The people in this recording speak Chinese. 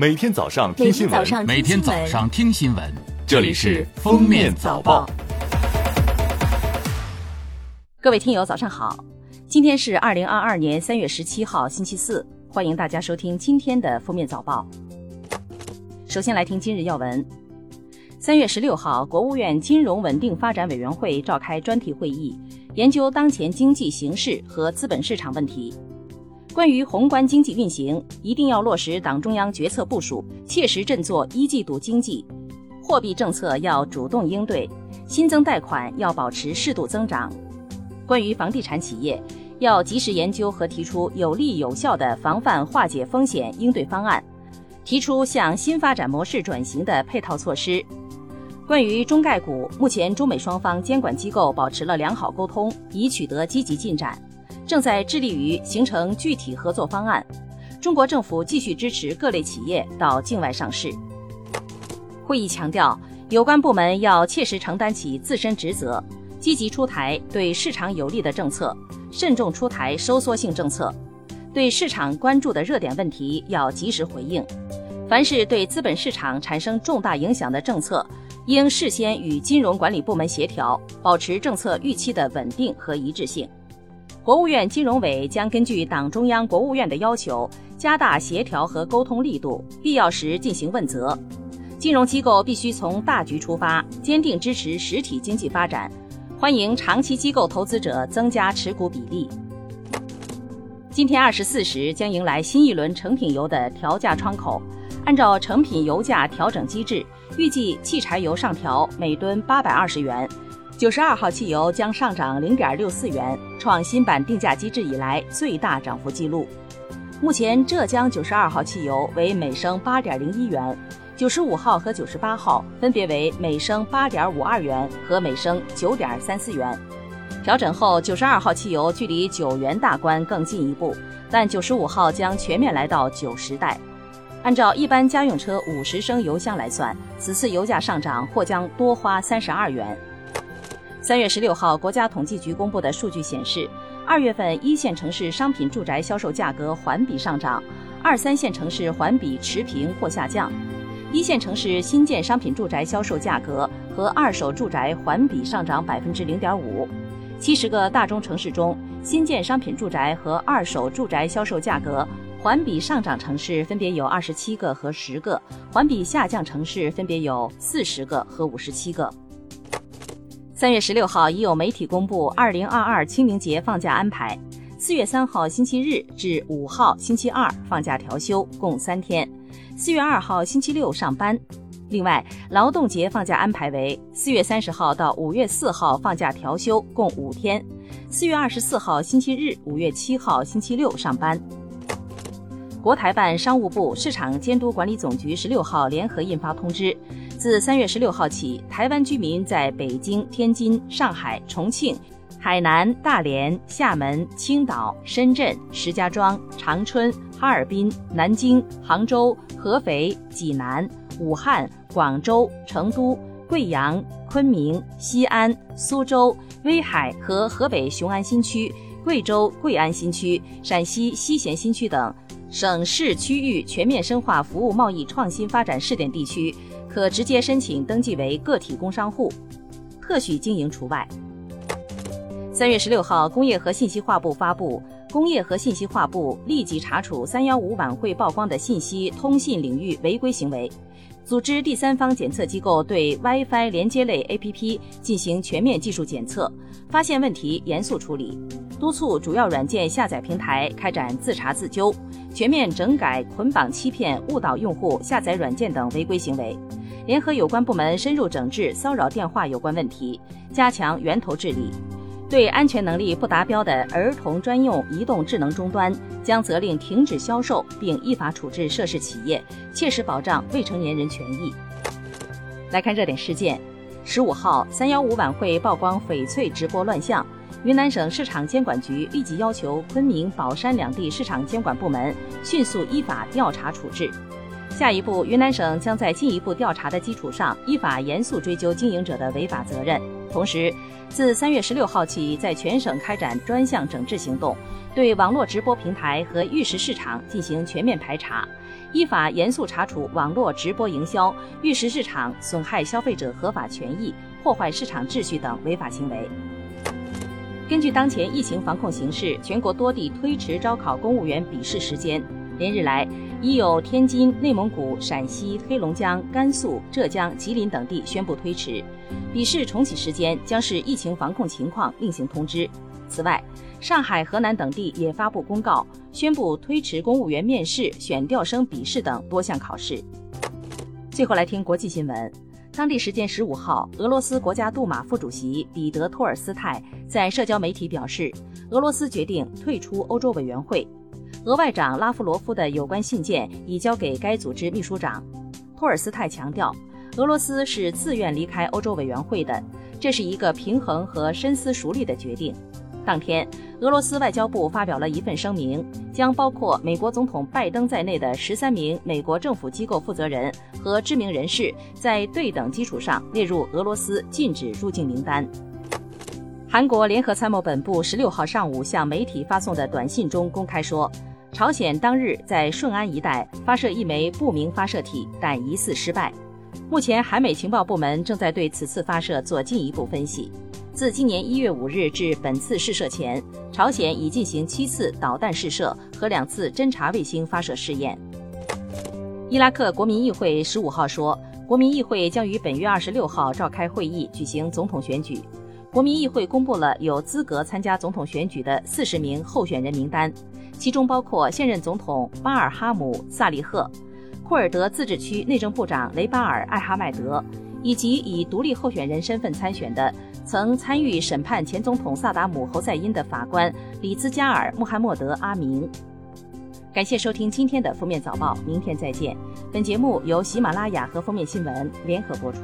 每天早上听新闻，每天早上听新闻，这里是《封面早报》。各位听友，早上好！今天是二零二二年三月十七号，星期四，欢迎大家收听今天的《封面早报》。首先来听今日要闻。三月十六号，国务院金融稳定发展委员会召开专题会议，研究当前经济形势和资本市场问题。关于宏观经济运行，一定要落实党中央决策部署，切实振作一季度经济；货币政策要主动应对，新增贷款要保持适度增长。关于房地产企业，要及时研究和提出有利有效的防范化解风险应对方案，提出向新发展模式转型的配套措施。关于中概股，目前中美双方监管机构保持了良好沟通，已取得积极进展。正在致力于形成具体合作方案。中国政府继续支持各类企业到境外上市。会议强调，有关部门要切实承担起自身职责，积极出台对市场有利的政策，慎重出台收缩性政策。对市场关注的热点问题要及时回应。凡是对资本市场产生重大影响的政策，应事先与金融管理部门协调，保持政策预期的稳定和一致性。国务院金融委将根据党中央、国务院的要求，加大协调和沟通力度，必要时进行问责。金融机构必须从大局出发，坚定支持实体经济发展，欢迎长期机构投资者增加持股比例。今天二十四时将迎来新一轮成品油的调价窗口，按照成品油价调整机制，预计汽柴油上调每吨八百二十元。九十二号汽油将上涨零点六四元，创新版定价机制以来最大涨幅记录。目前，浙江九十二号汽油为每升八点零一元，九十五号和九十八号分别为每升八点五二元和每升九点三四元。调整后，九十二号汽油距离九元大关更进一步，但九十五号将全面来到九十代。按照一般家用车五十升油箱来算，此次油价上涨或将多花三十二元。三月十六号，国家统计局公布的数据显示，二月份一线城市商品住宅销售价格环比上涨，二三线城市环比持平或下降。一线城市新建商品住宅销售价格和二手住宅环比上涨百分之零点五。七十个大中城市中，新建商品住宅和二手住宅销售价格环比上涨城市分别有二十七个和十个，环比下降城市分别有四十个和五十七个。三月十六号，已有媒体公布二零二二清明节放假安排。四月三号星期日至五号星期二放假调休，共三天；四月二号星期六上班。另外，劳动节放假安排为四月三十号到五月四号放假调休，共五天；四月二十四号星期日、五月七号星期六上班。国台办、商务部、市场监督管理总局十六号联合印发通知。自三月十六号起，台湾居民在北京、天津、上海、重庆、海南、大连、厦门、青岛、深圳、石家庄、长春、哈尔滨、南京、杭州、合肥、济南、武汉、广州、成都、贵阳、昆明、西安、苏州、威海和河北雄安新区、贵州贵安新区、陕西西咸新区等省市区域全面深化服务贸易创新发展试点地区。可直接申请登记为个体工商户，特许经营除外。三月十六号，工业和信息化部发布，工业和信息化部立即查处“三幺五”晚会曝光的信息通信领域违规行为，组织第三方检测机构对 WiFi 连接类 APP 进行全面技术检测，发现问题严肃处理，督促主要软件下载平台开展自查自纠，全面整改捆绑欺骗、误导用户下载软件等违规行为。联合有关部门深入整治骚扰电话有关问题，加强源头治理。对安全能力不达标的儿童专用移动智能终端，将责令停止销售，并依法处置涉事企业，切实保障未成年人权益。来看热点事件：十五号，三幺五晚会曝光翡翠直播乱象，云南省市场监管局立即要求昆明、保山两地市场监管部门迅速依法调查处置。下一步，云南省将在进一步调查的基础上，依法严肃追究经营者的违法责任。同时，自三月十六号起，在全省开展专项整治行动，对网络直播平台和玉石市场进行全面排查，依法严肃查处网络直播营销、玉石市场损害消费者合法权益、破坏市场秩序等违法行为。根据当前疫情防控形势，全国多地推迟招考公务员笔试时间。连日来，已有天津、内蒙古、陕西、黑龙江、甘肃、浙江、吉林等地宣布推迟笔试重启时间，将视疫情防控情况另行通知。此外，上海、河南等地也发布公告，宣布推迟公务员面试、选调生笔试等多项考试。最后来听国际新闻。当地时间十五号，俄罗斯国家杜马副主席彼得托尔斯泰在社交媒体表示，俄罗斯决定退出欧洲委员会。俄外长拉夫罗夫的有关信件已交给该组织秘书长。托尔斯泰强调，俄罗斯是自愿离开欧洲委员会的，这是一个平衡和深思熟虑的决定。当天，俄罗斯外交部发表了一份声明，将包括美国总统拜登在内的十三名美国政府机构负责人和知名人士在对等基础上列入俄罗斯禁止入境名单。韩国联合参谋本部十六号上午向媒体发送的短信中公开说，朝鲜当日在顺安一带发射一枚不明发射体，但疑似失败。目前，韩美情报部门正在对此次发射做进一步分析。自今年一月五日至本次试射前，朝鲜已进行七次导弹试射和两次侦察卫星发射试验。伊拉克国民议会十五号说，国民议会将于本月二十六号召开会议举行总统选举。国民议会公布了有资格参加总统选举的四十名候选人名单，其中包括现任总统巴尔哈姆·萨利赫、库尔德自治区内政部长雷巴尔·艾哈迈德，以及以独立候选人身份参选的。曾参与审判前总统萨达姆侯赛因的法官里兹加尔穆罕默德阿明。感谢收听今天的封面早报，明天再见。本节目由喜马拉雅和封面新闻联合播出。